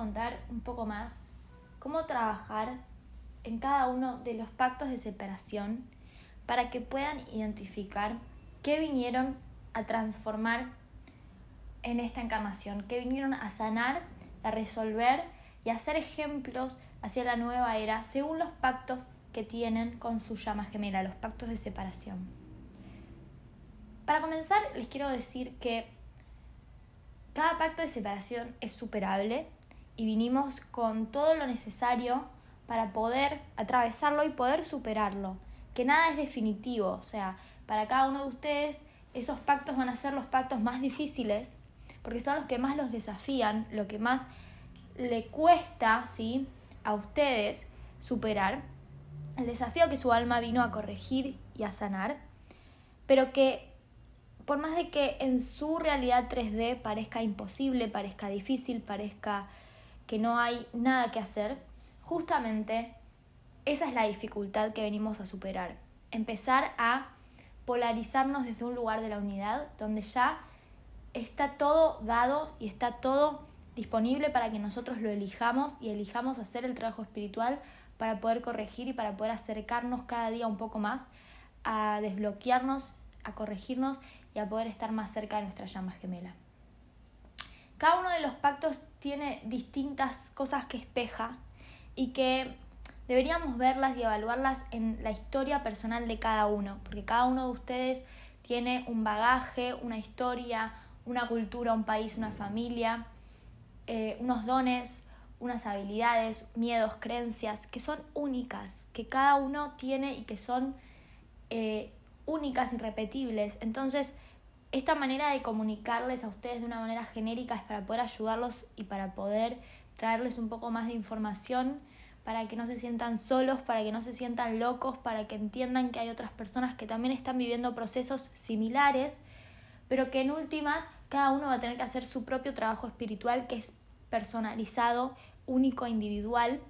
contar un poco más cómo trabajar en cada uno de los pactos de separación para que puedan identificar qué vinieron a transformar en esta encarnación, qué vinieron a sanar, a resolver y a hacer ejemplos hacia la nueva era según los pactos que tienen con su llama gemela, los pactos de separación. Para comenzar, les quiero decir que cada pacto de separación es superable y vinimos con todo lo necesario para poder atravesarlo y poder superarlo. Que nada es definitivo, o sea, para cada uno de ustedes esos pactos van a ser los pactos más difíciles porque son los que más los desafían, lo que más le cuesta ¿sí? a ustedes superar, el desafío que su alma vino a corregir y a sanar, pero que por más de que en su realidad 3D parezca imposible, parezca difícil, parezca que no hay nada que hacer, justamente esa es la dificultad que venimos a superar. Empezar a polarizarnos desde un lugar de la unidad donde ya está todo dado y está todo disponible para que nosotros lo elijamos y elijamos hacer el trabajo espiritual para poder corregir y para poder acercarnos cada día un poco más a desbloquearnos, a corregirnos y a poder estar más cerca de nuestra llama gemela. Cada uno de los pactos tiene distintas cosas que espeja y que deberíamos verlas y evaluarlas en la historia personal de cada uno, porque cada uno de ustedes tiene un bagaje, una historia, una cultura, un país, una familia, eh, unos dones, unas habilidades, miedos, creencias que son únicas, que cada uno tiene y que son eh, únicas, irrepetibles. Entonces, esta manera de comunicarles a ustedes de una manera genérica es para poder ayudarlos y para poder traerles un poco más de información, para que no se sientan solos, para que no se sientan locos, para que entiendan que hay otras personas que también están viviendo procesos similares, pero que en últimas cada uno va a tener que hacer su propio trabajo espiritual que es personalizado, único, individual,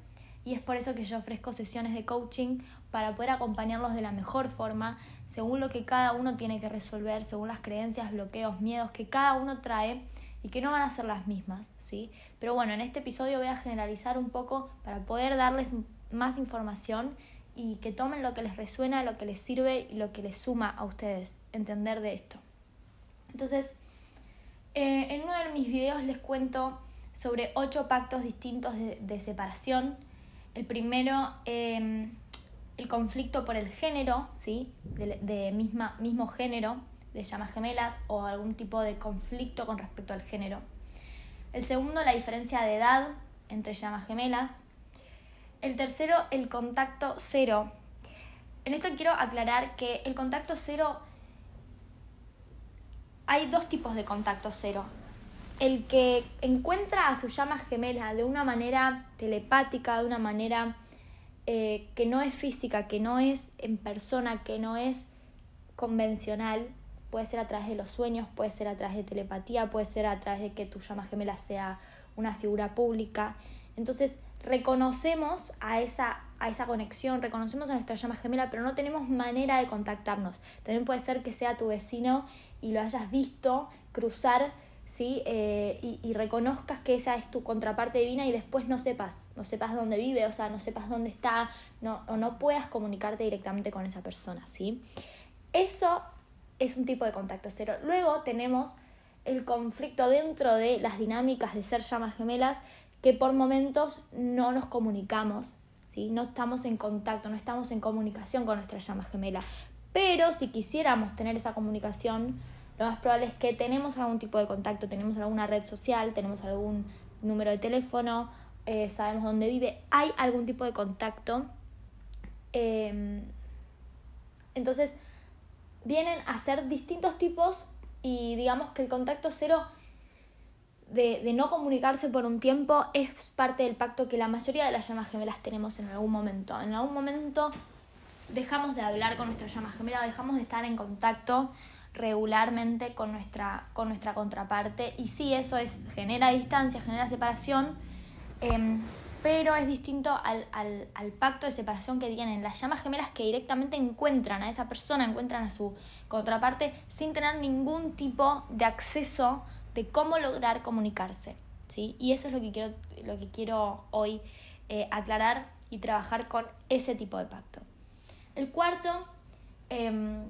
y es por eso que yo ofrezco sesiones de coaching para poder acompañarlos de la mejor forma, según lo que cada uno tiene que resolver, según las creencias, bloqueos, miedos que cada uno trae y que no van a ser las mismas, ¿sí? Pero bueno, en este episodio voy a generalizar un poco para poder darles más información y que tomen lo que les resuena, lo que les sirve y lo que les suma a ustedes entender de esto. Entonces, eh, en uno de mis videos les cuento sobre ocho pactos distintos de, separación. El primero, em, el conflicto por el género, ¿sí? de, misma, mismo género, de llamas gemelas o algún tipo de conflicto con respecto al género. El segundo, la diferencia de edad entre llamas gemelas. El tercero, el contacto cero. En esto quiero aclarar que el contacto cero hay dos tipos de contacto cero. El que encuentra a su llama gemela de una manera telepática, de una manera eh, que no es física, que no es en persona, que no es convencional, puede ser a través de los sueños, puede ser a través de telepatía, puede ser a través de que tu llama gemela sea una figura pública. Entonces, reconocemos a esa, a esa conexión, reconocemos a nuestra llama gemela, pero no tenemos manera de contactarnos. También puede ser que sea tu vecino y lo hayas visto cruzar, ¿sí? Eh, y, reconozcas que esa es tu contraparte divina y después no sepas, no sepas dónde vive, o sea, no sepas dónde está, no, o no puedas comunicarte directamente con esa persona, ¿sí? Eso es un tipo de contacto cero. Luego tenemos el conflicto dentro de las dinámicas de ser llamas gemelas que por momentos no nos comunicamos, ¿sí? no estamos en contacto, no estamos en comunicación con nuestra llama gemela. Pero si quisiéramos tener esa comunicación, lo más probable es que tenemos algún tipo de contacto, tenemos alguna red social, tenemos algún número de teléfono, eh, sabemos dónde vive, hay algún tipo de contacto. Em, entonces, vienen a ser distintos tipos y digamos que el contacto cero de, no comunicarse por un tiempo es parte del pacto que la mayoría de las llamas gemelas tenemos en algún momento. En algún momento dejamos de hablar con nuestra llama gemela, dejamos de estar en contacto regularmente con nuestra, con nuestra contraparte y sí, eso es, genera distancia, genera separación, em, pero es distinto al, al, pacto de separación que tienen las llamas gemelas que directamente encuentran a esa persona, encuentran a su contraparte sin tener ningún tipo de acceso de cómo lograr comunicarse. ¿sí? Y eso es lo que quiero, lo que quiero hoy eh, aclarar y trabajar con ese tipo de pacto. El cuarto em,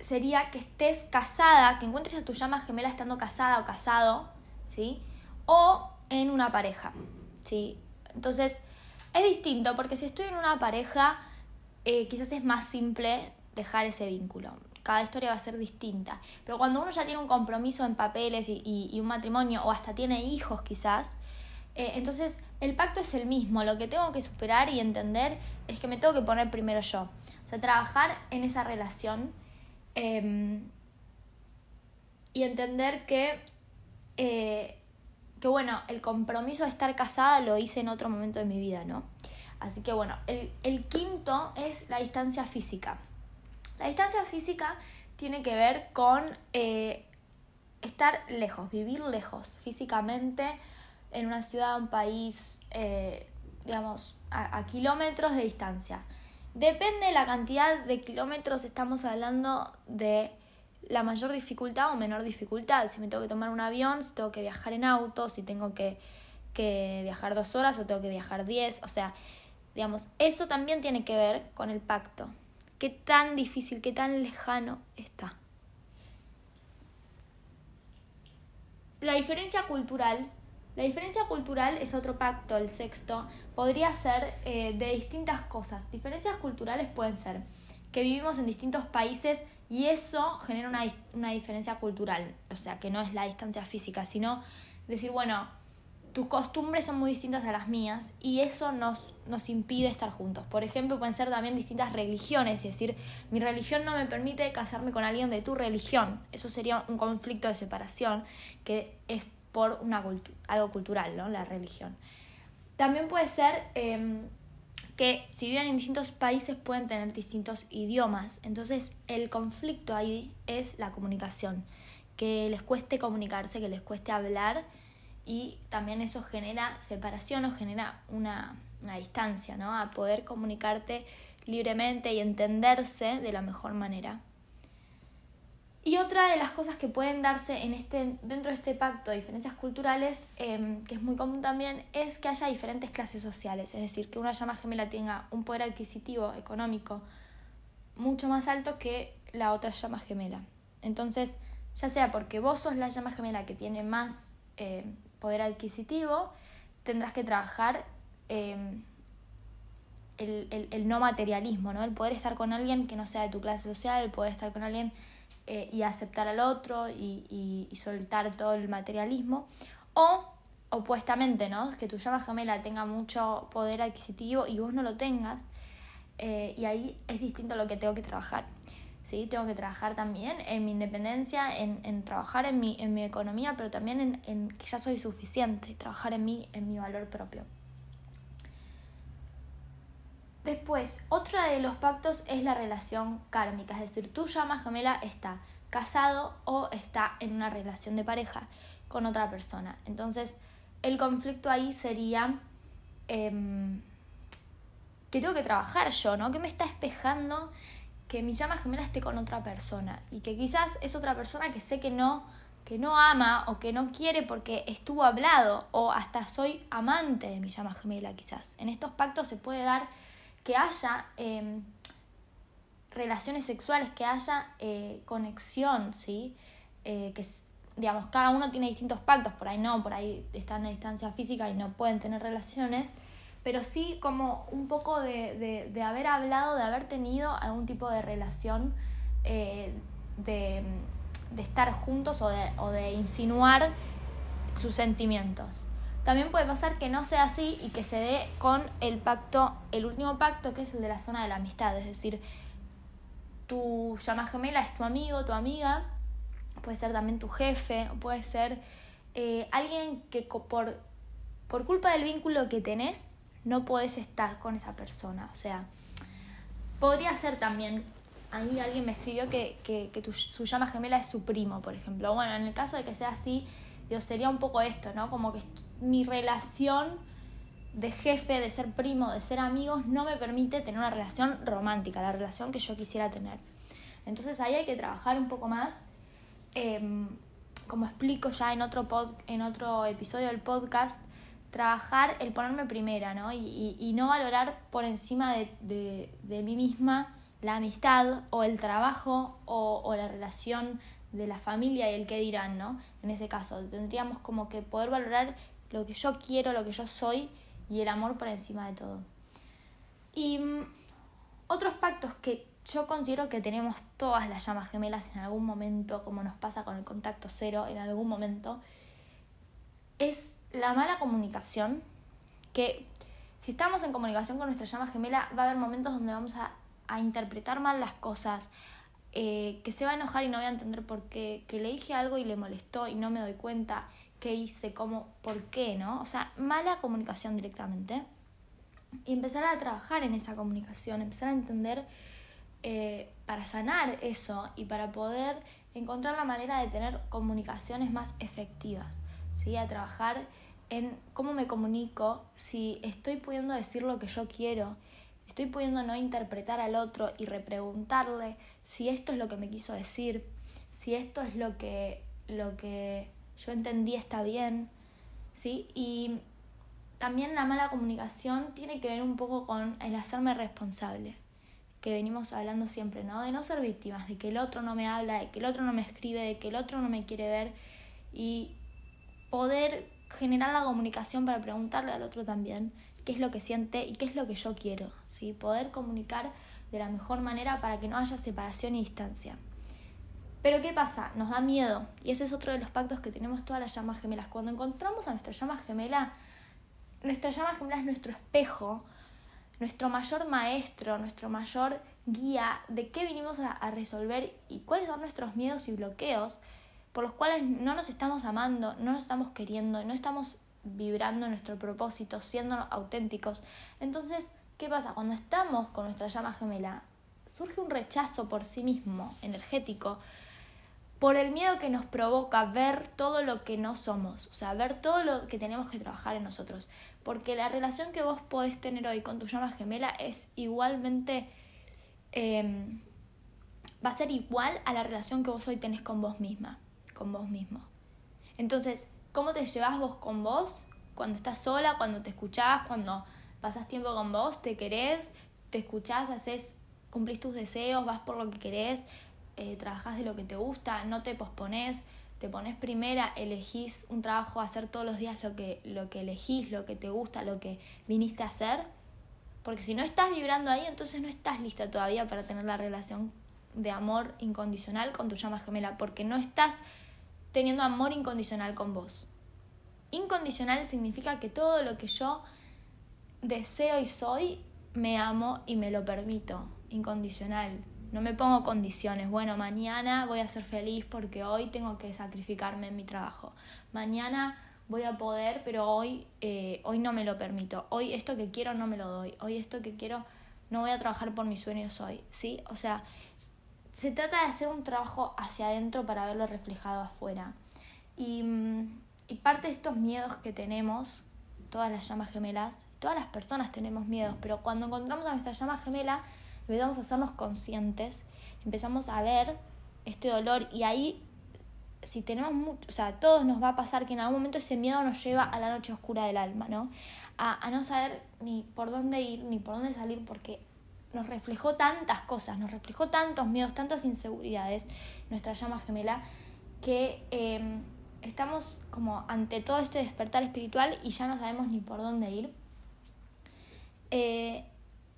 sería que estés casada, que encuentres a tu llama gemela estando casada o casado, ¿sí? O en una pareja, ¿sí? Entonces, es distinto porque si estoy en una pareja, eh, quizás es más simple dejar ese vínculo. Cada historia va a ser distinta. Pero cuando uno ya tiene un compromiso en papeles y, un matrimonio, o hasta tiene hijos quizás, eh, entonces el pacto es el mismo. Lo que tengo que superar y entender es que me tengo que poner primero yo. O sea, trabajar en esa relación em, y entender que eh, que bueno, el compromiso de estar casada lo hice en otro momento de mi vida, ¿no? Así que bueno, el, quinto es la distancia física. La distancia física tiene que ver con eh, estar lejos, vivir lejos físicamente en una ciudad, un país, eh, digamos, a, kilómetros de distancia. Depende de la cantidad de kilómetros, estamos hablando de la mayor dificultad o menor dificultad. Si me tengo que tomar un avión, si tengo que viajar en auto, si tengo que, que viajar dos horas o tengo que viajar diez. O sea, digamos, eso también tiene que ver con el pacto. Qué tan difícil, qué tan lejano está. La diferencia cultural. La diferencia cultural es otro pacto, el sexto. Podría ser eh, de distintas cosas. Diferencias culturales pueden ser que vivimos en distintos países y eso genera una, una diferencia cultural, o sea, que no es la distancia física, sino decir, bueno, tus costumbres son muy distintas a las mías y eso nos, nos impide estar juntos. Por ejemplo, pueden ser también distintas religiones, es decir, mi religión no me permite casarme con alguien de tu religión. Eso sería un conflicto de separación que es por una algo cultural, ¿no? La religión. También puede ser em, que si viven en distintos países pueden tener distintos idiomas. Entonces el conflicto ahí es la comunicación, que les cueste comunicarse, que les cueste hablar y también eso genera separación o genera una, una distancia, ¿no? A poder comunicarte libremente y entenderse de la mejor manera. Y otra de las cosas que pueden darse en este, dentro de este pacto de diferencias culturales, em, que es muy común también, es que haya diferentes clases sociales, es decir, que una llama gemela tenga un poder adquisitivo económico mucho más alto que la otra llama gemela. Entonces, ya sea porque vos sos la llama gemela que tiene más em, poder adquisitivo, tendrás que trabajar em, el, el, no materialismo, ¿no? el poder estar con alguien que no sea de tu clase social, el poder estar con alguien eh, y aceptar al otro y, soltar todo el materialismo. O opuestamente, ¿no? Que tu llama gemela tenga mucho poder adquisitivo y vos no lo tengas. Eh, y ahí es distinto lo que tengo que trabajar. ¿sí? Tengo que trabajar también en mi independencia, en, trabajar en mi, en mi economía, pero también en, en, que ya soy suficiente, trabajar en mí, en mi valor propio. Después, otra de los pactos es la relación kármica, es decir, tu llama gemela está casado o está en una relación de pareja con otra persona. Entonces, el conflicto ahí sería em, que tengo que trabajar yo, ¿no? Que me está espejando que mi llama gemela esté con otra persona y que quizás es otra persona que sé que no que no ama o que no quiere porque estuvo hablado o hasta soy amante de mi llama gemela quizás. En estos pactos se puede dar que haya em, relaciones sexuales, que haya eh, conexión, ¿sí? Eh, que, digamos, cada uno tiene distintos pactos, por ahí no, por ahí están a distancia física y no pueden tener relaciones, pero sí como un poco de, de, haber hablado, de haber tenido algún tipo de relación, eh, de, de, estar juntos o de, o de insinuar sus sentimientos. También puede pasar que no sea así y que se dé con el pacto, el último pacto, que es el de la zona de la amistad. Es decir, tu llama gemela es tu amigo, tu amiga, puede ser también tu jefe, puede ser eh, alguien que por, por culpa del vínculo que tenés, no puedes estar con esa persona. O sea, podría ser también, ahí alguien me escribió que, que, tu, su llama gemela es su primo, por ejemplo. Bueno, en el caso de que sea así, sería un poco esto, ¿no? Como que mi relación de jefe, de ser primo, de ser amigos, no me permite tener una relación romántica, la relación que yo quisiera tener. Entonces ahí hay que trabajar un poco más, em, como explico ya en otro, pod, en otro episodio del podcast, trabajar el ponerme primera, ¿no? Y, y, no valorar por encima de, de, de, mí misma la amistad o el trabajo o, la relación de la familia y el que dirán, ¿no? En ese caso, tendríamos como que poder valorar lo que yo quiero, lo que yo soy y el amor por encima de todo. Y mm, otros pactos que yo considero que tenemos todas las llamas gemelas en algún momento, como nos pasa con el contacto cero en algún momento, es la mala comunicación, que si estamos en comunicación con nuestra llama gemela, va a haber momentos donde vamos a, interpretar mal las cosas, eh, que se va a enojar y no voy a entender por qué, que le dije algo y le molestó y no me doy cuenta qué hice, cómo, por qué, ¿no? O sea, mala comunicación directamente. Y empezar a trabajar en esa comunicación, empezar a entender eh, para sanar eso y para poder encontrar la manera de tener comunicaciones más efectivas, ¿sí? A trabajar en cómo me comunico, si estoy pudiendo decir lo que yo quiero, estoy pudiendo no interpretar al otro y repreguntarle si esto es lo que me quiso decir, si esto es lo que, lo que yo entendí está bien, ¿sí? Y también la mala comunicación tiene que ver un poco con el hacerme responsable, que venimos hablando siempre, ¿no? De no ser víctimas, de que el otro no me habla, de que el otro no me escribe, de que el otro no me quiere ver y poder generar la comunicación para preguntarle al otro también qué es lo que siente y qué es lo que yo quiero, ¿sí? Poder comunicar de la mejor manera para que no haya separación y distancia. Pero ¿qué pasa? Nos da miedo. Y ese es otro de los pactos que tenemos todas las llamas gemelas. Cuando encontramos a nuestra llama gemela, nuestra llama gemela es nuestro espejo, nuestro mayor maestro, nuestro mayor guía de qué vinimos a, resolver y cuáles son nuestros miedos y bloqueos por los cuales no nos estamos amando, no nos estamos queriendo, no estamos vibrando nuestro propósito, siendo auténticos. Entonces, ¿qué pasa? Cuando estamos con nuestra llama gemela, surge un rechazo por sí mismo, energético, por el miedo que nos provoca ver todo lo que no somos, o sea, ver todo lo que tenemos que trabajar en nosotros. Porque la relación que vos podés tener hoy con tu llama gemela es igualmente, em, va a ser igual a la relación que vos hoy tenés con vos misma, con vos mismo. Entonces, ¿cómo te llevas vos con vos? Cuando estás sola, cuando te escuchás, cuando pasas tiempo con vos, te querés, te escuchás, haces, cumplís tus deseos, vas por lo que querés, eh, de lo que te gusta, no te pospones, te pones primera, elegís un trabajo, hacer todos los días lo que, lo que elegís, lo que te gusta, lo que viniste a hacer. Porque si no estás vibrando ahí, entonces no estás lista todavía para tener la relación de amor incondicional con tu llama gemela, porque no estás teniendo amor incondicional con vos. Incondicional significa que todo lo que yo deseo y soy, me amo y me lo permito. Incondicional. No me pongo condiciones. Bueno, mañana voy a ser feliz porque hoy tengo que sacrificarme en mi trabajo. Mañana voy a poder, pero hoy, eh, hoy no me lo permito. Hoy esto que quiero no me lo doy. Hoy esto que quiero no voy a trabajar por mis sueños hoy. ¿Sí? O sea, se trata de hacer un trabajo hacia adentro para verlo reflejado afuera. Y, mm, y parte de estos miedos que tenemos, todas las llamas gemelas, todas las personas tenemos miedos, pero cuando encontramos a nuestra llama gemela, empezamos a hacernos conscientes, empezamos a ver este dolor y ahí si tenemos mucho, o sea, a todos nos va a pasar que en algún momento ese miedo nos lleva a la noche oscura del alma, ¿no? A, a no saber ni por dónde ir, ni por dónde salir, porque nos reflejó tantas cosas, nos reflejó tantos miedos, tantas inseguridades, nuestra llama gemela, que em, estamos como ante todo este despertar espiritual y ya no sabemos ni por dónde ir. Eh,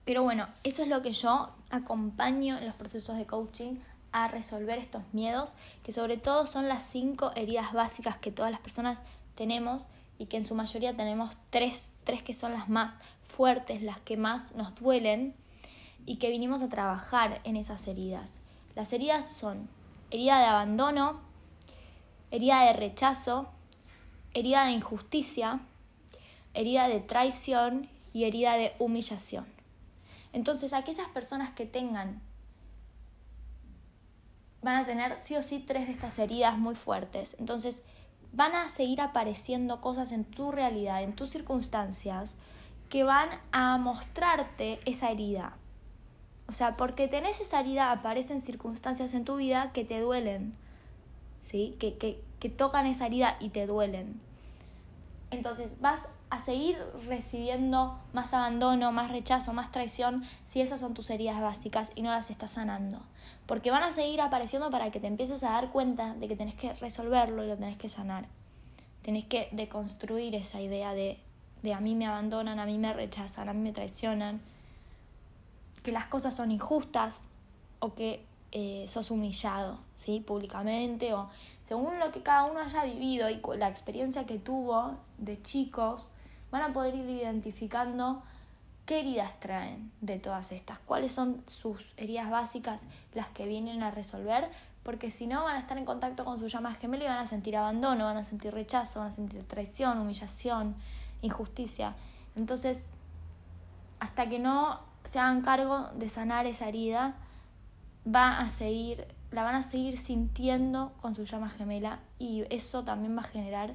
pero bueno, eso es lo que yo acompaño en los procesos de coaching a resolver estos miedos, que sobre todo son las cinco heridas básicas que todas las personas tenemos y que en su mayoría tenemos tres, tres que son las más fuertes, las que más nos duelen y que vinimos a trabajar en esas heridas. Las heridas son herida de abandono, herida de rechazo, herida de injusticia, herida de traición y herida de humillación. Entonces, aquellas personas que tengan van a tener sí o sí tres de estas heridas muy fuertes. Entonces, van a seguir apareciendo cosas en tu realidad, en tus circunstancias, que van a mostrarte esa herida. O sea, porque tenés esa herida, aparecen circunstancias en tu vida que te duelen. ¿sí? Que, que, que tocan esa herida y te duelen. Entonces vas a seguir recibiendo más abandono, más rechazo, más traición si esas son tus heridas básicas y no las estás sanando. Porque van a seguir apareciendo para que te empieces a dar cuenta de que tenés que resolverlo y lo tenés que sanar. Tenés que deconstruir esa idea de, de a mí me abandonan, a mí me rechazan, a mí me traicionan, que las cosas son injustas o que eh, sos humillado, ¿sí? Públicamente o según lo que cada uno haya vivido y la experiencia que tuvo de chicos, van a poder ir identificando qué heridas traen de todas estas, cuáles son sus heridas básicas, las que vienen a resolver, porque si no van a estar en contacto con su llama gemela y van a sentir abandono, van a sentir rechazo, van a sentir traición, humillación, injusticia. Entonces, hasta que no se hagan cargo de sanar esa herida, va a seguir, la van a seguir sintiendo con su llama gemela y eso también va a generar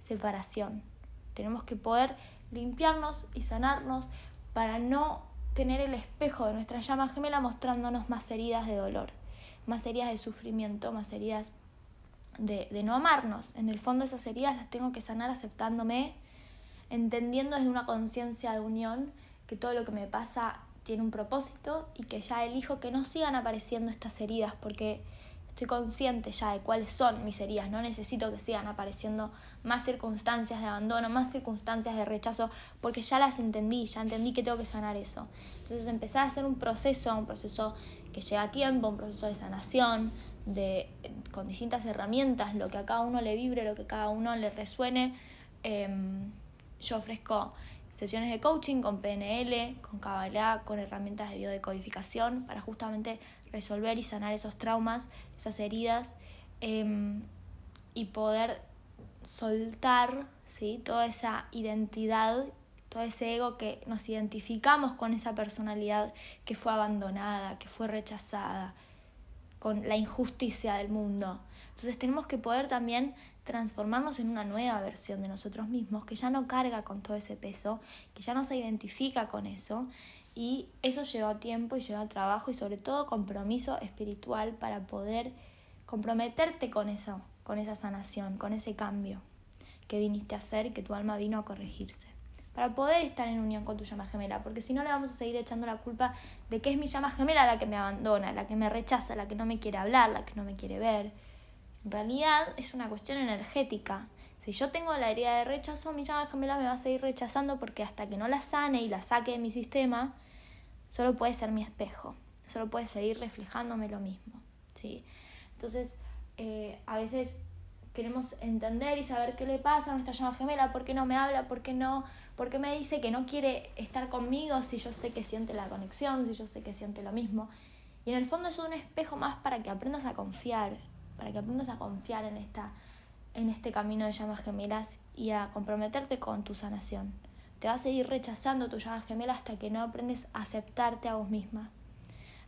separación. Tenemos que poder limpiarnos y sanarnos para no tener el espejo de nuestra llama gemela mostrándonos más heridas de dolor, más heridas de sufrimiento, más heridas de, no amarnos. En el fondo esas heridas las tengo que sanar aceptándome, entendiendo desde una conciencia de unión que todo lo que me pasa tiene un propósito y que ya elijo que no sigan apareciendo estas heridas porque estoy consciente ya de cuáles son mis heridas, no necesito que sigan apareciendo más circunstancias de abandono, más circunstancias de rechazo, porque ya las entendí, ya entendí que tengo que sanar eso. Entonces empecé a hacer un proceso, un proceso que lleva tiempo, un proceso de sanación, de, con distintas herramientas, lo que a cada uno le vibre, lo que a cada uno le resuene. Em, yo ofrezco sesiones de coaching con PNL, con Kabbalah, con herramientas de biodecodificación para justamente resolver y sanar esos traumas, esas heridas em, y poder soltar ¿sí? toda esa identidad, todo ese ego que nos identificamos con esa personalidad que fue abandonada, que fue rechazada, con la injusticia del mundo. Entonces tenemos que poder también transformarnos en una nueva versión de nosotros mismos que ya no carga con todo ese peso, que ya no se identifica con eso y eso lleva tiempo y lleva trabajo y sobre todo compromiso espiritual para poder comprometerte con eso, con esa sanación, con ese cambio que viniste a hacer y que tu alma vino a corregirse. Para poder estar en unión con tu llama gemela, porque si no le vamos a seguir echando la culpa de que es mi llama gemela la que me abandona, la que me rechaza, la que no me quiere hablar, la que no me quiere ver en realidad es una cuestión energética. Si yo tengo la herida de rechazo, mi llama gemela me va a seguir rechazando porque hasta que no la sane y la saque de mi sistema, solo puede ser mi espejo, solo puede seguir reflejándome lo mismo. ¿sí? Entonces, eh, a veces queremos entender y saber qué le pasa a nuestra llama gemela, por qué no me habla, por qué no, por qué me dice que no quiere estar conmigo si yo sé que siente la conexión, si yo sé que siente lo mismo. Y en el fondo es un espejo más para que aprendas a confiar, para que aprendas a confiar en, esta, en este camino de llamas gemelas y a comprometerte con tu sanación. Te vas a seguir rechazando tu llama gemela hasta que no aprendes a aceptarte a vos misma,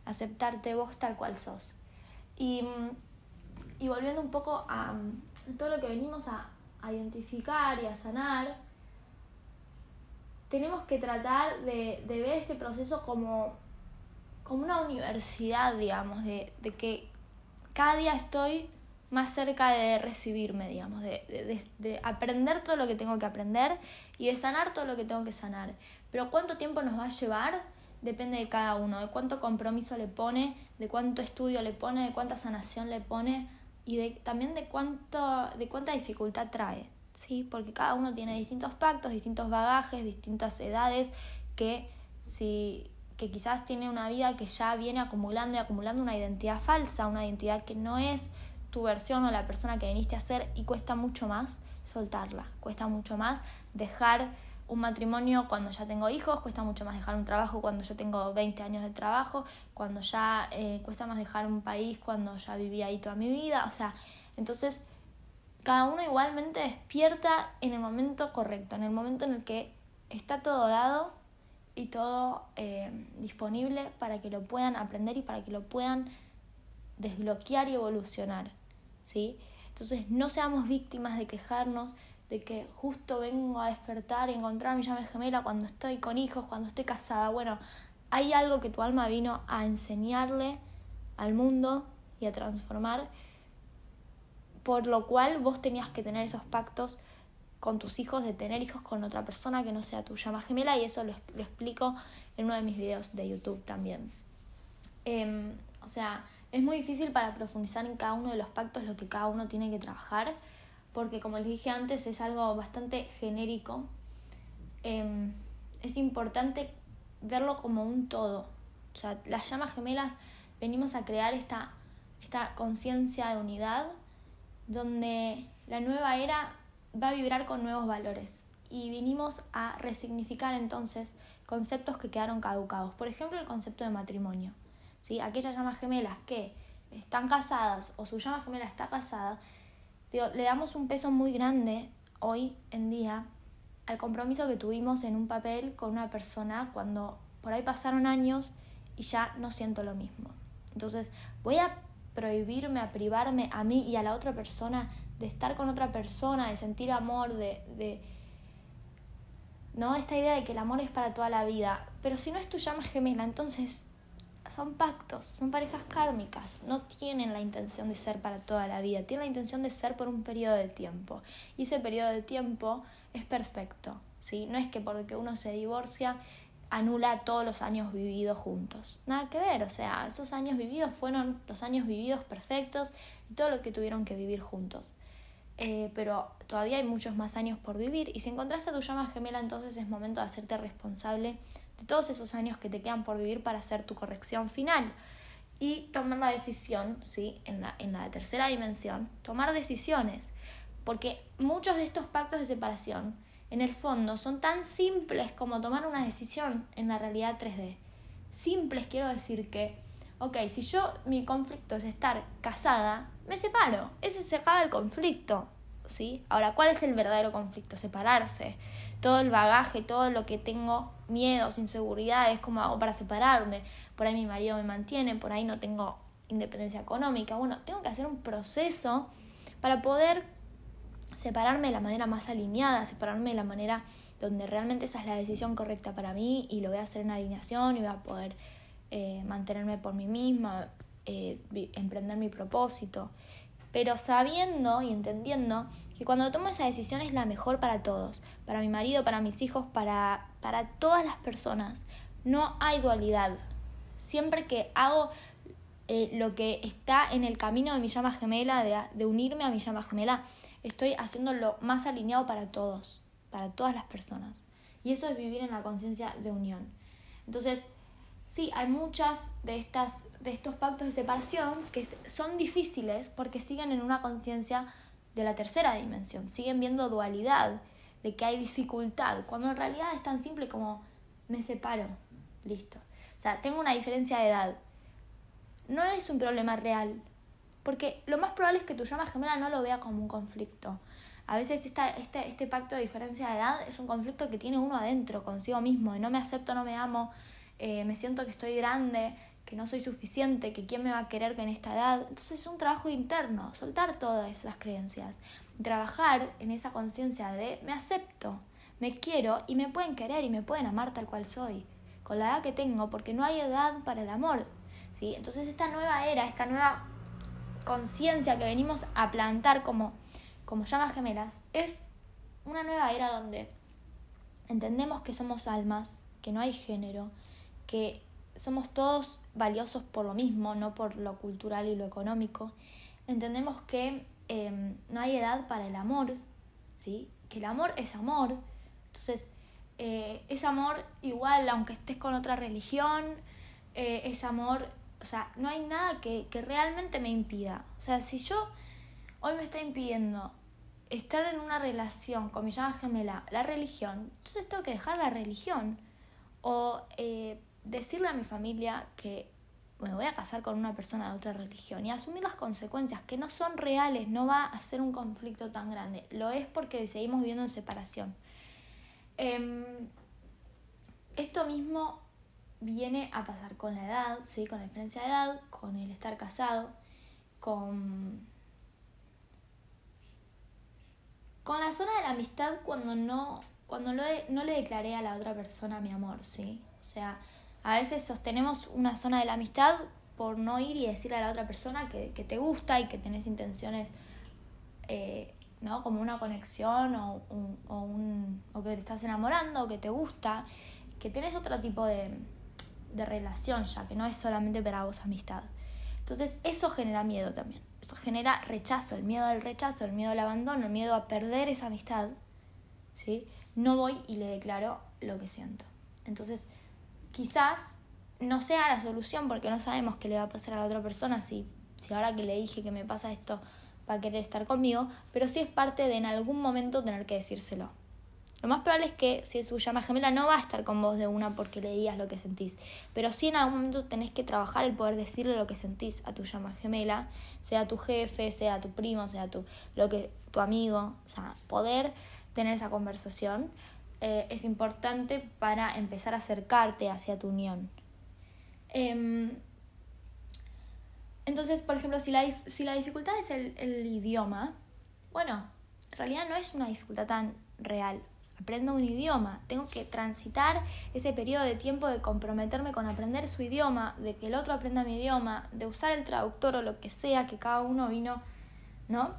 aceptarte vos tal cual sos. Y, y volviendo un poco a, todo lo que venimos a, a identificar y a sanar, tenemos que tratar de, de, ver este proceso como, como una universidad, digamos, de, de, que cada día estoy más cerca de recibirme, digamos, de, de, aprender todo lo que tengo que aprender y de sanar todo lo que tengo que sanar. Pero cuánto tiempo nos va a llevar depende de cada uno, de cuánto compromiso le pone, de cuánto estudio le pone, de cuánta sanación le pone y de, también de, cuánto, de cuánta dificultad trae. ¿sí? Porque cada uno tiene distintos pactos, distintos bagajes, distintas edades que si que quizás tiene una vida que ya viene acumulando y acumulando una identidad falsa, una identidad que no es tu versión o la persona que viniste a ser y cuesta mucho más soltarla, cuesta mucho más dejar un matrimonio cuando ya tengo hijos, cuesta mucho más dejar un trabajo cuando yo tengo 20 años de trabajo, cuando ya eh, cuesta más dejar un país cuando ya viví ahí toda mi vida, o sea, entonces cada uno igualmente despierta en el momento correcto, en el momento en el que está todo dado y todo eh, disponible para que lo puedan aprender y para que lo puedan desbloquear y evolucionar. ¿sí? Entonces no seamos víctimas de quejarnos de que justo vengo a despertar y encontrar a mi llave gemela cuando estoy con hijos, cuando estoy casada. Bueno, hay algo que tu alma vino a enseñarle al mundo y a transformar por lo cual vos tenías que tener esos pactos con tus hijos, de tener hijos con otra persona que no sea tu llama gemela y eso lo, lo explico en uno de mis videos de YouTube también. Em, o sea, es muy difícil para profundizar en cada uno de los pactos lo que cada uno tiene que trabajar, porque como les dije antes es algo bastante genérico. Em, es importante verlo como un todo. O sea, las llamas gemelas venimos a crear esta, esta conciencia de unidad donde la nueva era va a vibrar con nuevos valores y vinimos a resignificar entonces conceptos que quedaron caducados. Por ejemplo, el concepto de matrimonio. Aquellas llamas gemelas que están casadas o su llama gemela está casada, le damos un peso muy grande hoy en día al compromiso que tuvimos en un papel con una persona cuando por ahí pasaron años y ya no siento lo mismo. Entonces, voy a prohibirme, a privarme a mí y a la otra persona de estar con otra persona, de sentir amor, de, de ¿no? Esta idea de que el amor es para toda la vida. Pero si no es tu llama gemela, entonces son pactos, son parejas kármicas, no tienen la intención de ser para toda la vida, tienen la intención de ser por un periodo de tiempo. Y ese periodo de tiempo es perfecto, ¿sí? No es que porque uno se divorcia anula todos los años vividos juntos. Nada que ver, o sea, esos años vividos fueron los años vividos perfectos y todo lo que tuvieron que vivir juntos. Eh, pero todavía hay muchos más años por vivir y si encontraste a tu llama gemela entonces es momento de hacerte responsable de todos esos años que te quedan por vivir para hacer tu corrección final y tomar la decisión, ¿sí? En la, en la tercera dimensión, tomar decisiones, porque muchos de estos pactos de separación, en el fondo, son tan simples como tomar una decisión en la realidad 3D. Simples quiero decir que, ok, si yo mi conflicto es estar casada, me separo, ese se acaba el conflicto, ¿sí? Ahora, ¿cuál es el verdadero conflicto? Separarse todo el bagaje, todo lo que tengo miedos, inseguridades, cómo hago para separarme. Por ahí mi marido me mantiene, por ahí no tengo independencia económica. Bueno, tengo que hacer un proceso para poder separarme de la manera más alineada, separarme de la manera donde realmente esa es la decisión correcta para mí y lo voy a hacer en alineación y voy a poder eh, mantenerme por mí misma, eh, emprender mi propósito. Pero sabiendo y entendiendo que cuando tomo esa decisión es la mejor para todos, para mi marido, para mis hijos, para, para todas las personas. No hay dualidad. Siempre que hago eh, lo que está en el camino de mi llama gemela, de, de unirme a mi llama gemela, estoy haciendo lo más alineado para todos, para todas las personas. Y eso es vivir en la conciencia de unión. Entonces, sí, hay muchas de, estas, de estos pactos de separación que son difíciles porque siguen en una conciencia de la tercera dimensión. Siguen viendo dualidad, de que hay dificultad, cuando en realidad es tan simple como me separo, listo. O sea, tengo una diferencia de edad. No es un problema real, porque lo más probable es que tu llama gemela no lo vea como un conflicto. A veces esta, este, este pacto de diferencia de edad es un conflicto que tiene uno adentro, consigo mismo, y no me acepto, no me amo, eh, me siento que estoy grande, que no soy suficiente, que quién me va a querer que en esta edad. Entonces es un trabajo interno, soltar todas esas creencias, trabajar en esa conciencia de me acepto, me quiero y me pueden querer y me pueden amar tal cual soy, con la edad que tengo, porque no hay edad para el amor. ¿sí? Entonces esta nueva era, esta nueva conciencia que venimos a plantar como, como llamas gemelas, es una nueva era donde entendemos que somos almas, que no hay género, que somos todos valiosos por lo mismo, no por lo cultural y lo económico. Entendemos que em, no hay edad para el amor, ¿sí? que el amor es amor. Entonces, eh, es amor igual aunque estés con otra religión, eh, es amor, o sea, no hay nada que, que realmente me impida. O sea, si yo hoy me está impidiendo estar en una relación con mi llama gemela, la religión, entonces tengo que dejar la religión. O eh, decirle a mi familia que me voy a casar con una persona de otra religión y asumir las consecuencias que no son reales, no va a ser un conflicto tan grande. Lo es porque seguimos viviendo en separación. Em, esto mismo viene a pasar con la edad, ¿sí? con la diferencia de edad, con el estar casado, con, con la zona de la amistad cuando no, cuando no le declaré a la otra persona mi amor, ¿sí? O sea, a veces sostenemos una zona de la amistad por no ir y decirle a la otra persona que, te gusta y que tenés intenciones eh, ¿no? Como una conexión o, o, un, o que te estás enamorando o que te gusta, que tienes otro tipo de, de relación ya, que no es solamente para vos amistad. Entonces eso genera miedo también. Esto genera rechazo, el miedo al rechazo, el miedo al abandono, el miedo a perder esa amistad. ¿sí? No voy y le declaro lo que siento. Entonces, quizás no sea la solución porque no sabemos qué le va a pasar a la otra persona si, si ahora que le dije que me pasa esto va a querer estar conmigo, pero sí es parte de en algún momento tener que decírselo. Lo más probable es que si es su llama gemela no va a estar con vos de una porque le digas lo que sentís, pero sí en algún momento tenés que trabajar el poder decirle lo que sentís a tu llama gemela, sea tu jefe, sea tu primo, sea tu, lo que, tu amigo, o sea, poder tener esa conversación eh, es importante para empezar a acercarte hacia tu unión. Em, entonces, por ejemplo, si la, si la dificultad es el, el idioma, bueno, en realidad no es una dificultad tan real aprendo un idioma, tengo que transitar ese periodo de tiempo de comprometerme con aprender su idioma, de que el otro aprenda mi idioma, de usar el traductor o lo que sea que cada uno vino, ¿no?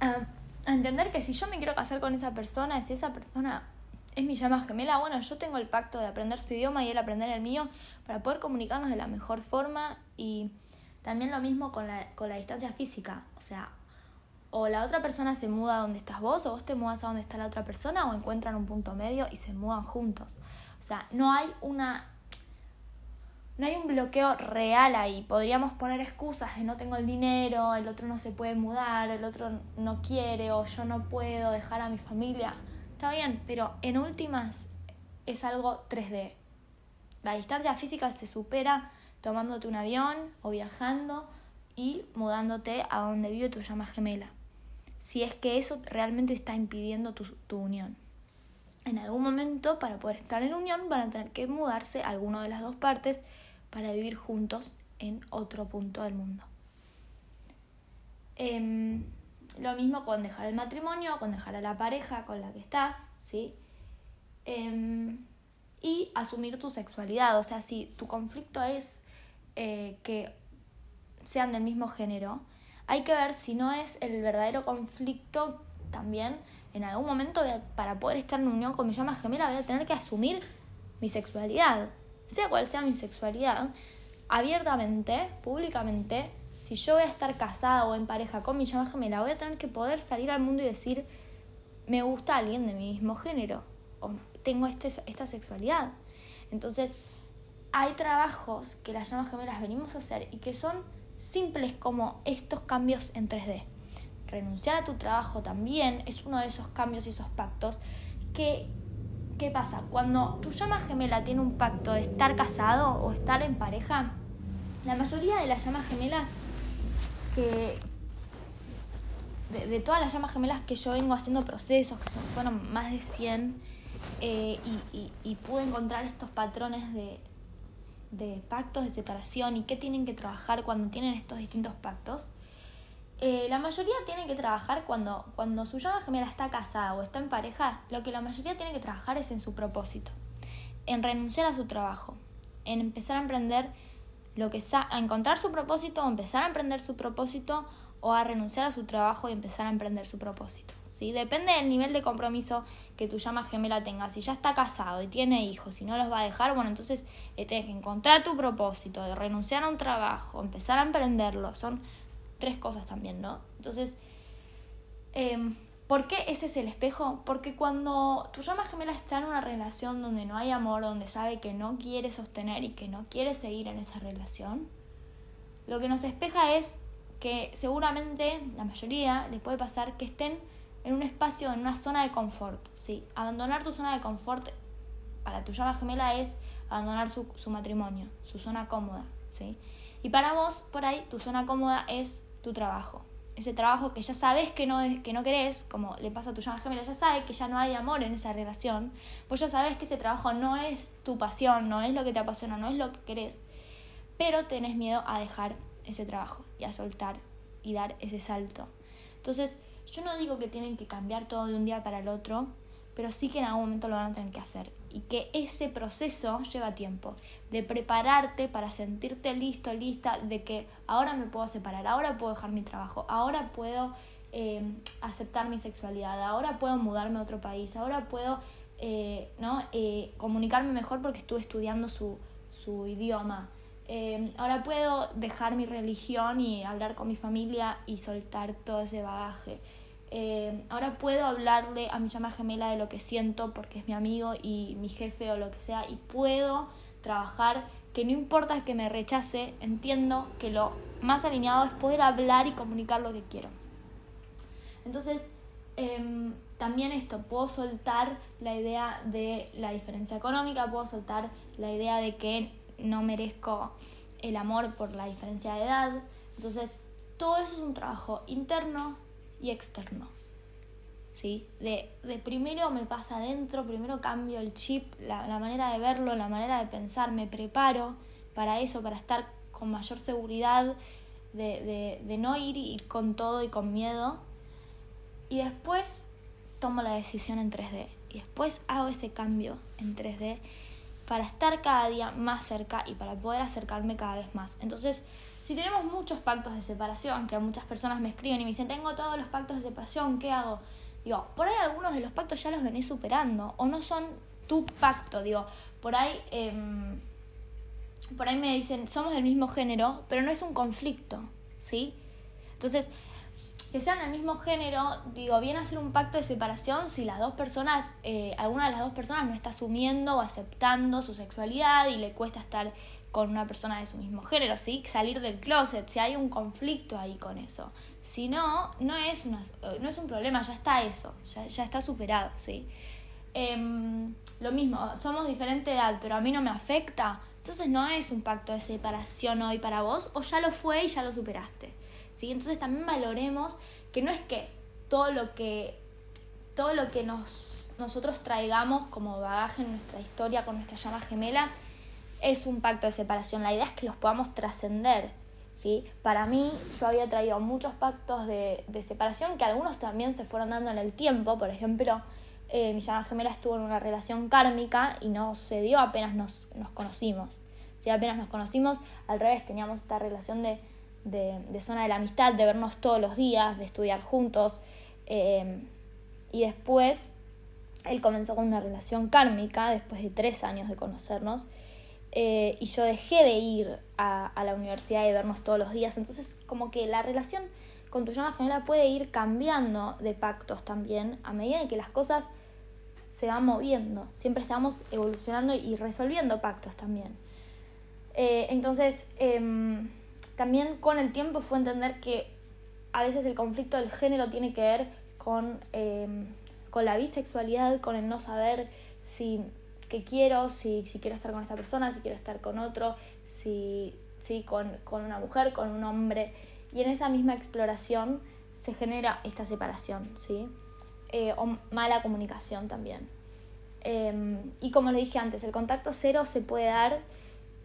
A, entender que si yo me quiero casar con esa persona, si esa persona es mi llama gemela, bueno, yo tengo el pacto de aprender su idioma y él aprender el mío para poder comunicarnos de la mejor forma y también lo mismo con la, con la distancia física, o sea, o la otra persona se muda a donde estás vos, o vos te mudas a donde está la otra persona, o encuentran un punto medio y se mudan juntos. O sea, no hay una. No hay un bloqueo real ahí. Podríamos poner excusas de no tengo el dinero, el otro no se puede mudar, el otro no quiere, o yo no puedo dejar a mi familia. Está bien, pero en últimas es algo 3D. La distancia física se supera tomándote un avión o viajando y mudándote a donde vive tu llama gemela si es que eso realmente está impidiendo tu, tu unión. En algún momento, para poder estar en unión, van a tener que mudarse alguna de las dos partes para vivir juntos en otro punto del mundo. Em, lo mismo con dejar el matrimonio, con dejar a la pareja con la que estás, ¿sí? Em, y asumir tu sexualidad. O sea, si tu conflicto es eh, que sean del mismo género, hay que ver si no es el verdadero conflicto también. En algún momento, para poder estar en unión con mi llama gemela, voy a tener que asumir mi sexualidad, sea cual sea mi sexualidad, abiertamente, públicamente. Si yo voy a estar casada o en pareja con mi llama gemela, voy a tener que poder salir al mundo y decir, me gusta alguien de mi mismo género, o tengo este, esta sexualidad. Entonces, hay trabajos que las llamas gemelas venimos a hacer y que son simples como estos cambios en 3D. Renunciar a tu trabajo también es uno de esos cambios y esos pactos que, ¿qué pasa? Cuando tu llama gemela tiene un pacto de estar casado o estar en pareja, la mayoría de las llamas gemelas que, de, todas las llamas gemelas que yo vengo haciendo procesos, que son, fueron más de 100, eh, y, pude encontrar estos patrones de, de pactos de separación y qué tienen que trabajar cuando tienen estos distintos pactos, eh, la mayoría tienen que trabajar cuando, cuando su llama gemela está casada o está en pareja, lo que la mayoría tiene que trabajar es en su propósito, en renunciar a su trabajo, en empezar a emprender lo que a encontrar su propósito o empezar a emprender su propósito o a renunciar a su trabajo y empezar a emprender su propósito. ¿sí? Depende del nivel de compromiso que tu llama gemela tenga. Si ya está casado y tiene hijos y no los va a dejar, bueno, entonces eh, tienes que encontrar tu propósito, de renunciar a un trabajo, empezar a emprenderlo. Son tres cosas también, ¿no? Entonces, em, ¿por qué ese es el espejo? Porque cuando tu llama gemela está en una relación donde no hay amor, donde sabe que no quiere sostener y que no quiere seguir en esa relación, lo que nos espeja es que seguramente la mayoría les puede pasar que estén en un espacio, en una zona de confort. ¿sí? Abandonar tu zona de confort para tu llama gemela es abandonar su, su matrimonio, su zona cómoda. ¿sí? Y para vos, por ahí, tu zona cómoda es tu trabajo. Ese trabajo que ya sabes que no, que no querés, como le pasa a tu llama gemela, ya sabes que ya no hay amor en esa relación. Vos ya sabes que ese trabajo no es tu pasión, no es lo que te apasiona, no es lo que querés. Pero tenés miedo a dejar ese trabajo y a soltar y dar ese salto. Entonces, yo no digo que tienen que cambiar todo de un día para el otro, pero sí que en algún momento lo van a tener que hacer. Y que ese proceso lleva tiempo, de prepararte para sentirte listo, lista, de que ahora me puedo separar, ahora puedo dejar mi trabajo, ahora puedo em, aceptar mi sexualidad, ahora puedo mudarme a otro país, ahora puedo eh, ¿no? Eh, comunicarme mejor porque estuve estudiando su, su idioma. Em, ahora puedo dejar mi religión y hablar con mi familia y soltar todo ese bagaje. Em, ahora puedo hablarle a mi llama gemela de lo que siento porque es mi amigo y mi jefe o lo que sea y puedo trabajar que no importa que me rechace, entiendo que lo más alineado es poder hablar y comunicar lo que quiero. Entonces, em, también esto, puedo soltar la idea de la diferencia económica, puedo soltar la idea de que no merezco el amor por la diferencia de edad. Entonces, todo eso es un trabajo interno y externo. ¿Sí? De, de primero me pasa adentro, primero cambio el chip, la, la manera de verlo, la manera de pensar, me preparo para eso, para estar con mayor seguridad, de, de, de no ir, ir con todo y con miedo. Y después tomo la decisión en 3D. Y después hago ese cambio en 3D para estar cada día más cerca y para poder acercarme cada vez más. Entonces, si tenemos muchos pactos de separación, que muchas personas me escriben y me dicen, tengo todos los pactos de separación, ¿qué hago? Digo, por ahí algunos de los pactos ya los venís superando o no son tu pacto, digo, por ahí... Em, por ahí me dicen, somos del mismo género, pero no es un conflicto, ¿sí? Entonces, que sean del mismo género, digo, viene a ser un pacto de separación si las dos personas, eh, alguna de las dos personas no está asumiendo o aceptando su sexualidad y le cuesta estar con una persona de su mismo género, ¿sí? Salir del closet, si hay un conflicto ahí con eso. Si no, no es, una, no es un problema, ya está eso, ya, ya está superado, ¿sí? Em, lo mismo, somos diferente edad, pero a mí no me afecta, entonces no es un pacto de separación hoy para vos, o ya lo fue y ya lo superaste. Entonces también valoremos que no es que todo lo que, todo lo que nos, nosotros traigamos como bagaje en nuestra historia con nuestra llama gemela es un pacto de separación. La idea es que los podamos trascender. ¿sí? Para mí, yo había traído muchos pactos de, separación que algunos también se fueron dando en el tiempo. Por ejemplo, eh, mi llama gemela estuvo en una relación kármica y no se dio apenas nos, nos conocimos. Si apenas nos conocimos, al revés, teníamos esta relación de de, zona de la amistad, de vernos todos los días, de estudiar juntos. Eh, y después él comenzó con una relación kármica después de tres años de conocernos. Eh, y yo dejé de ir a, la universidad y vernos todos los días. Entonces, como que la relación con tu llama gemela puede ir cambiando de pactos también a medida que las cosas se van moviendo. Siempre estamos evolucionando y resolviendo pactos también. Eh, entonces, em, también con el tiempo fue entender que a veces el conflicto del género tiene que ver con, em, con la bisexualidad, con el no saber si qué quiero, si, si quiero estar con esta persona, si quiero estar con otro, si, si con, con una mujer, con un hombre. Y en esa misma exploración se genera esta separación, ¿sí? Eh, o mala comunicación también. Em, y como le dije antes, el contacto cero se puede dar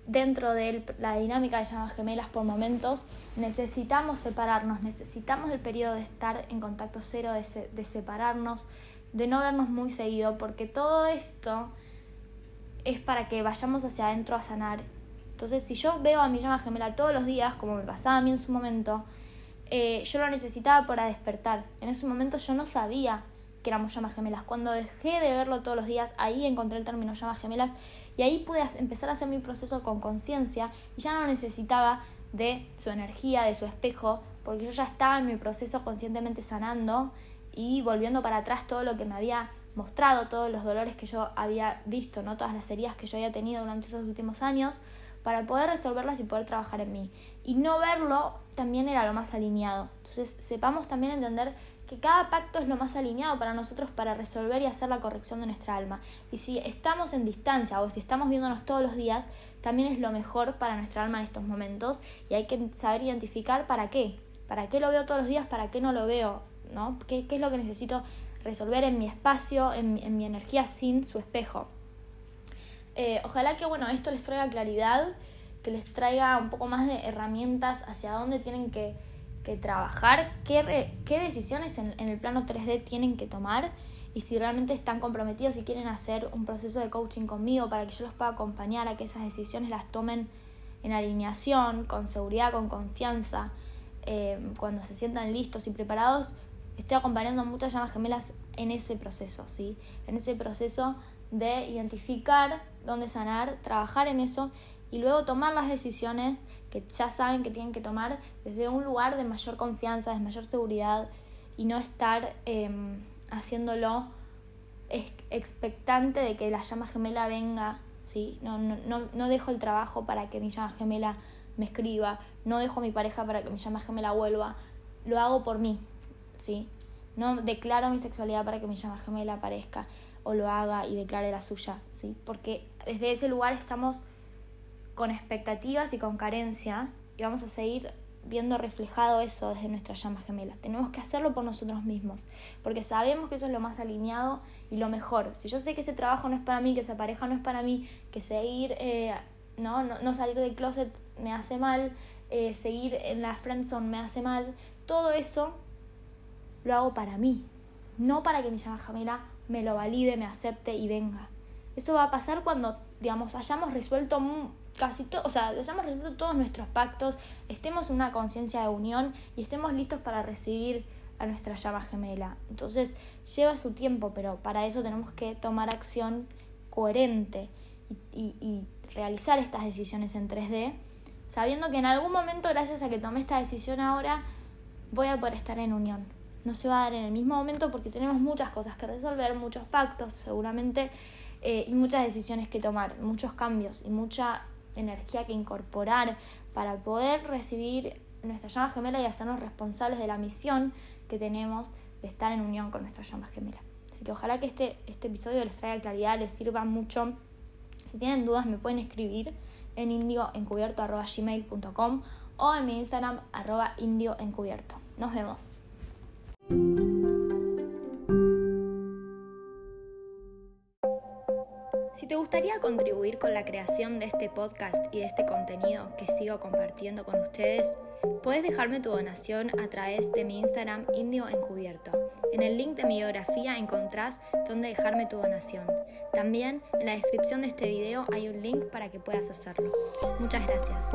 dentro de la dinámica de llamas gemelas por momentos, necesitamos separarnos, necesitamos el periodo de estar en contacto cero, de, de separarnos, de no vernos muy seguido, porque todo esto es para que vayamos hacia adentro a sanar. Entonces, si yo veo a mi llama gemela todos los días, como me pasaba a mí en su momento, eh, yo lo necesitaba para despertar. En ese momento yo no sabía que éramos llamas gemelas. Cuando dejé de verlo todos los días, ahí encontré el término llamas gemelas y ahí pude empezar a hacer mi proceso con conciencia y ya no necesitaba de su energía, de su espejo, porque yo ya estaba en mi proceso conscientemente sanando y volviendo para atrás todo lo que me había mostrado, todos los dolores que yo había visto, ¿no? todas las heridas que yo había tenido durante esos últimos años, para poder resolverlas y poder trabajar en mí. Y no verlo también era lo más alineado. Entonces, sepamos también entender que cada pacto es lo más alineado para nosotros para resolver y hacer la corrección de nuestra alma. Y si estamos en distancia o si estamos viéndonos todos los días, también es lo mejor para nuestra alma en estos momentos y hay que saber identificar para qué. ¿Para qué lo veo todos los días? ¿Para qué no lo veo? ¿no? ¿Qué, qué es lo que necesito resolver en mi espacio, en, en mi energía sin su espejo? Eh, ojalá que bueno, esto les traiga claridad, que les traiga un poco más de herramientas hacia dónde tienen que que trabajar, qué, qué decisiones en, el plano 3D tienen que tomar y si realmente están comprometidos y quieren hacer un proceso de coaching conmigo para que yo los pueda acompañar a que esas decisiones las tomen en alineación, con seguridad, con confianza, eh, cuando se sientan listos y preparados, estoy acompañando a muchas llamas gemelas en ese proceso, ¿sí? En ese proceso de identificar dónde sanar, trabajar en eso y luego tomar las decisiones que ya saben que tienen que tomar desde un lugar de mayor confianza, de mayor seguridad y no estar em, haciéndolo expectante de que la llama gemela venga, ¿sí? No, no, no, no dejo el trabajo para que mi llama gemela me escriba, no dejo a mi pareja para que mi llama gemela vuelva, lo hago por mí, ¿sí? No declaro mi sexualidad para que mi llama gemela aparezca o lo haga y declare la suya, ¿sí? Porque desde ese lugar estamos con expectativas y con carencia y vamos a seguir viendo reflejado eso desde nuestra llama gemela. Tenemos que hacerlo por nosotros mismos, porque sabemos que eso es lo más alineado y lo mejor. Si yo sé que ese trabajo no es para mí, que esa pareja no es para mí, que seguir, eh, no, no, salir del closet me hace mal, eh, seguir en la friendzone me hace mal, todo eso lo hago para mí, no para que mi llama gemela me lo valide, me acepte y venga. Eso va a pasar cuando, digamos, hayamos resuelto casi todo, o sea, hayamos resuelto todos nuestros pactos, estemos en una conciencia de unión y estemos listos para recibir a nuestra llama gemela. Entonces, lleva su tiempo, pero para eso tenemos que tomar acción coherente y, y realizar estas decisiones en 3D, sabiendo que en algún momento, gracias a que tomé esta decisión ahora, voy a poder estar en unión. No se va a dar en el mismo momento porque tenemos muchas cosas que resolver, muchos pactos seguramente, eh, y muchas decisiones que tomar, muchos cambios y mucha energía que incorporar para poder recibir nuestra llama gemela y hacernos responsables de la misión que tenemos de estar en unión con nuestra llama gemela. Así que ojalá que este, este episodio les traiga claridad, les sirva mucho. Si tienen dudas me pueden escribir en indioencubierto.gmail.com o en mi Instagram arroba indioencubierto. Nos vemos. Si te gustaría contribuir con la creación de este podcast y de este contenido que sigo compartiendo con ustedes, puedes dejarme tu donación a través de mi Instagram Indio Encubierto. En el link de mi biografía encontrás donde dejarme tu donación. También en la descripción de este video hay un link para que puedas hacerlo. Muchas gracias.